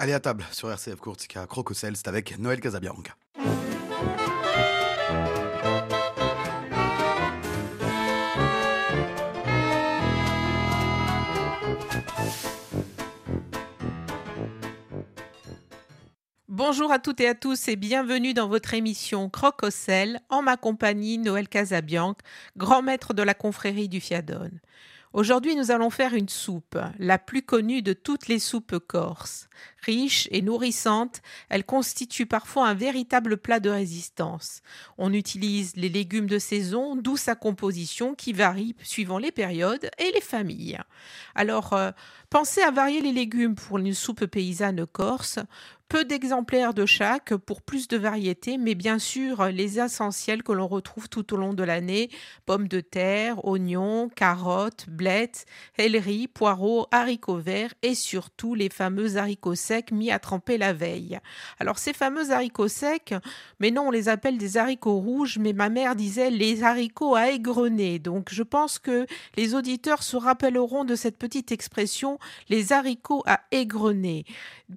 Allez à table sur RCF Courtica Crococel, c'est avec Noël Casabianca. Bonjour à toutes et à tous et bienvenue dans votre émission Crococel en ma compagnie Noël Casabianca, grand maître de la confrérie du Fiadone. Aujourd'hui, nous allons faire une soupe, la plus connue de toutes les soupes corses. Riche et nourrissante, elle constitue parfois un véritable plat de résistance. On utilise les légumes de saison, d'où sa composition qui varie suivant les périodes et les familles. Alors, euh, pensez à varier les légumes pour une soupe paysanne corse. Peu d'exemplaires de chaque pour plus de variété, mais bien sûr les essentiels que l'on retrouve tout au long de l'année pommes de terre, oignons, carottes, blettes, aileries, poireaux, haricots verts et surtout les fameux haricots secs mis à tremper la veille. Alors ces fameux haricots secs, mais non, on les appelle des haricots rouges, mais ma mère disait les haricots à égrener. Donc je pense que les auditeurs se rappelleront de cette petite expression les haricots à égrener.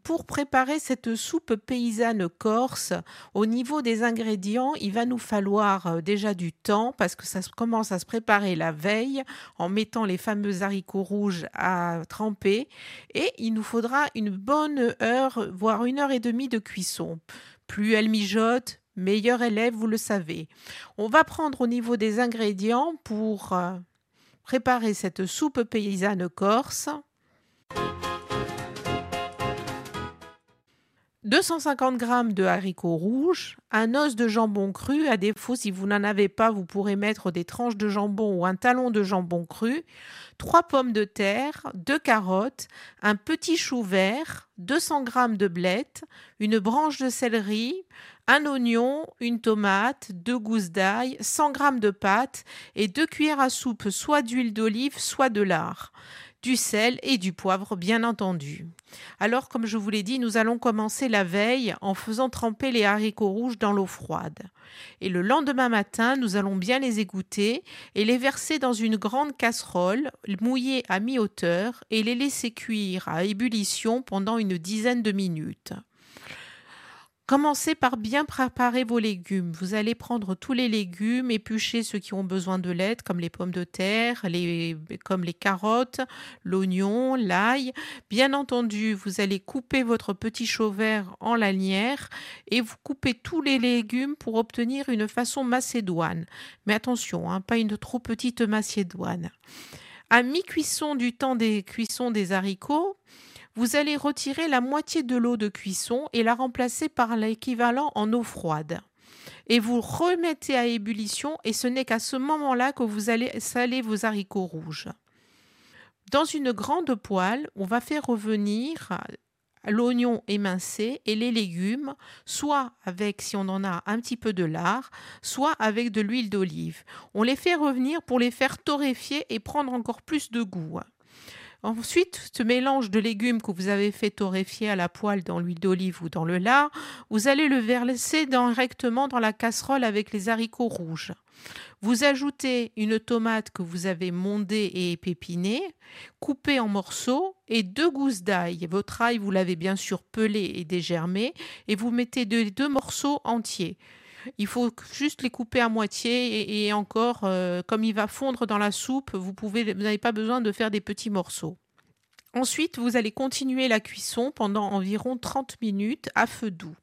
Pour préparer cette soupe paysanne corse, au niveau des ingrédients, il va nous falloir euh, déjà du temps parce que ça commence à se préparer la veille en mettant les fameux haricots rouges à tremper et il nous faudra une bonne heure, voire une heure et demie de cuisson. Plus elle mijote, meilleur élève, vous le savez. On va prendre au niveau des ingrédients pour euh, préparer cette soupe paysanne corse. 250 g de haricots rouges, un os de jambon cru, à défaut si vous n'en avez pas, vous pourrez mettre des tranches de jambon ou un talon de jambon cru, 3 pommes de terre, 2 carottes, un petit chou vert, 200 g de blettes, une branche de céleri, un oignon, une tomate, deux gousses d'ail, 100 g de pâte et deux cuillères à soupe soit d'huile d'olive, soit de lard du sel et du poivre, bien entendu. Alors, comme je vous l'ai dit, nous allons commencer la veille en faisant tremper les haricots rouges dans l'eau froide. Et le lendemain matin, nous allons bien les égoutter et les verser dans une grande casserole mouillée à mi-hauteur et les laisser cuire à ébullition pendant une dizaine de minutes. Commencez par bien préparer vos légumes. Vous allez prendre tous les légumes, éplucher ceux qui ont besoin de l'aide, comme les pommes de terre, les, comme les carottes, l'oignon, l'ail. Bien entendu, vous allez couper votre petit chau vert en lanière et vous coupez tous les légumes pour obtenir une façon macédoine. Mais attention, hein, pas une trop petite macédoine. À mi-cuisson du temps des cuissons des haricots, vous allez retirer la moitié de l'eau de cuisson et la remplacer par l'équivalent en eau froide. Et vous remettez à ébullition et ce n'est qu'à ce moment-là que vous allez saler vos haricots rouges. Dans une grande poêle, on va faire revenir l'oignon émincé et les légumes, soit avec, si on en a, un petit peu de lard, soit avec de l'huile d'olive. On les fait revenir pour les faire torréfier et prendre encore plus de goût. Ensuite, ce mélange de légumes que vous avez fait torréfier à la poêle dans l'huile d'olive ou dans le lard, vous allez le verser directement dans la casserole avec les haricots rouges. Vous ajoutez une tomate que vous avez mondée et épépinée, coupée en morceaux, et deux gousses d'ail. Votre ail, vous l'avez bien sûr pelé et dégermé, et vous mettez deux, deux morceaux entiers. Il faut juste les couper à moitié et, encore, euh, comme il va fondre dans la soupe, vous n'avez pas besoin de faire des petits morceaux. Ensuite, vous allez continuer la cuisson pendant environ 30 minutes à feu doux.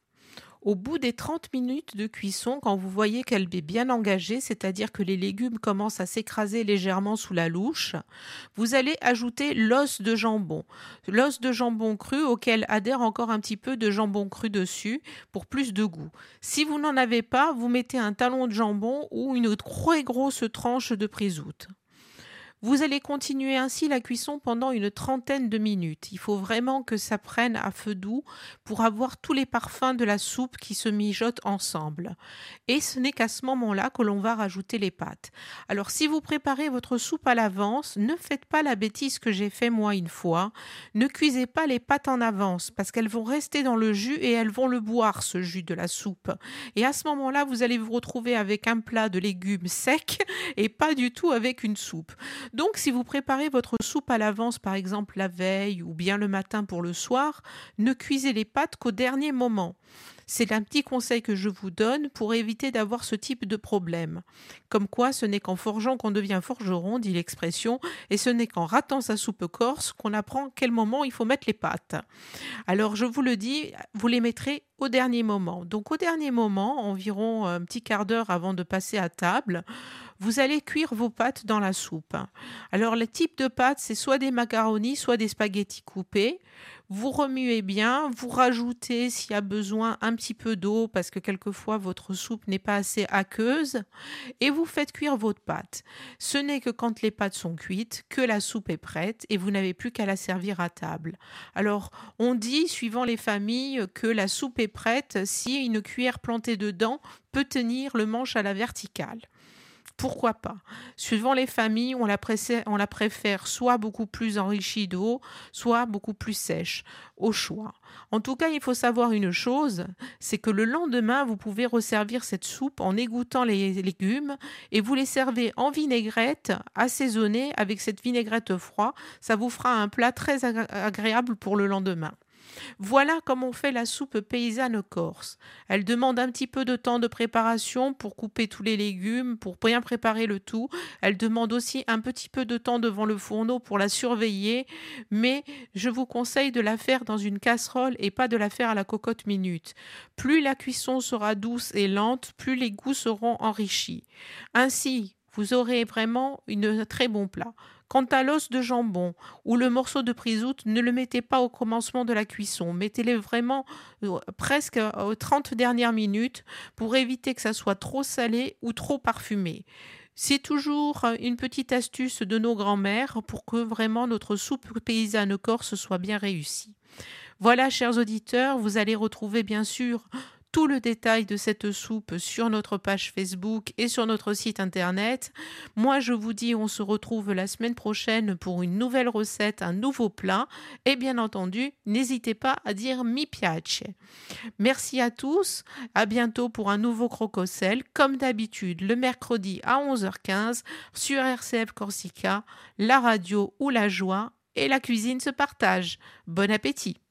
Au bout des 30 minutes de cuisson, quand vous voyez qu'elle est bien engagée, c'est-à-dire que les légumes commencent à s'écraser légèrement sous la louche, vous allez ajouter l'os de jambon. L'os de jambon cru auquel adhère encore un petit peu de jambon cru dessus pour plus de goût. Si vous n'en avez pas, vous mettez un talon de jambon ou une très grosse tranche de prisoute. Vous allez continuer ainsi la cuisson pendant une trentaine de minutes. Il faut vraiment que ça prenne à feu doux pour avoir tous les parfums de la soupe qui se mijotent ensemble. Et ce n'est qu'à ce moment-là que l'on va rajouter les pâtes. Alors si vous préparez votre soupe à l'avance, ne faites pas la bêtise que j'ai fait moi une fois. Ne cuisez pas les pâtes en avance parce qu'elles vont rester dans le jus et elles vont le boire ce jus de la soupe. Et à ce moment-là, vous allez vous retrouver avec un plat de légumes secs et pas du tout avec une soupe. Donc si vous préparez votre soupe à l'avance, par exemple la veille ou bien le matin pour le soir, ne cuisez les pâtes qu'au dernier moment. C'est un petit conseil que je vous donne pour éviter d'avoir ce type de problème. Comme quoi, ce n'est qu'en forgeant qu'on devient forgeron, dit l'expression, et ce n'est qu'en ratant sa soupe corse qu'on apprend quel moment il faut mettre les pâtes. Alors, je vous le dis, vous les mettrez au dernier moment. Donc, au dernier moment, environ un petit quart d'heure avant de passer à table, vous allez cuire vos pâtes dans la soupe. Alors, le type de pâtes, c'est soit des macaronis, soit des spaghettis coupés. Vous remuez bien, vous rajoutez s'il y a besoin un petit peu d'eau parce que quelquefois votre soupe n'est pas assez aqueuse et vous faites cuire votre pâte. Ce n'est que quand les pâtes sont cuites que la soupe est prête et vous n'avez plus qu'à la servir à table. Alors, on dit, suivant les familles, que la soupe est prête si une cuillère plantée dedans peut tenir le manche à la verticale. Pourquoi pas Suivant les familles, on la, préfère soit beaucoup plus enrichie d'eau, soit beaucoup plus sèche, au choix. En tout cas, il faut savoir une chose, c'est que le lendemain, vous pouvez resservir cette soupe en égoutant les légumes et vous les servez en vinaigrette, assaisonnée avec cette vinaigrette froide. Ça vous fera un plat très agréable pour le lendemain. Voilà comment on fait la soupe paysanne corse. Elle demande un petit peu de temps de préparation pour couper tous les légumes, pour bien préparer le tout. Elle demande aussi un petit peu de temps devant le fourneau pour la surveiller, mais je vous conseille de la faire dans une casserole et pas de la faire à la cocotte minute. Plus la cuisson sera douce et lente, plus les goûts seront enrichis. Ainsi, vous aurez vraiment un très bon plat. Quant à l'os de jambon ou le morceau de prisoute, ne le mettez pas au commencement de la cuisson. Mettez-les vraiment euh, presque aux 30 dernières minutes pour éviter que ça soit trop salé ou trop parfumé. C'est toujours une petite astuce de nos grands-mères pour que vraiment notre soupe paysanne corse soit bien réussie. Voilà, chers auditeurs, vous allez retrouver bien sûr tout le détail de cette soupe sur notre page Facebook et sur notre site internet. Moi, je vous dis, on se retrouve la semaine prochaine pour une nouvelle recette, un nouveau plat. Et bien entendu, n'hésitez pas à dire mi piace. Merci à tous. À bientôt pour un nouveau crococel, comme d'habitude, le mercredi à 11h15 sur RCF Corsica, la radio ou la joie et la cuisine se partage. Bon appétit!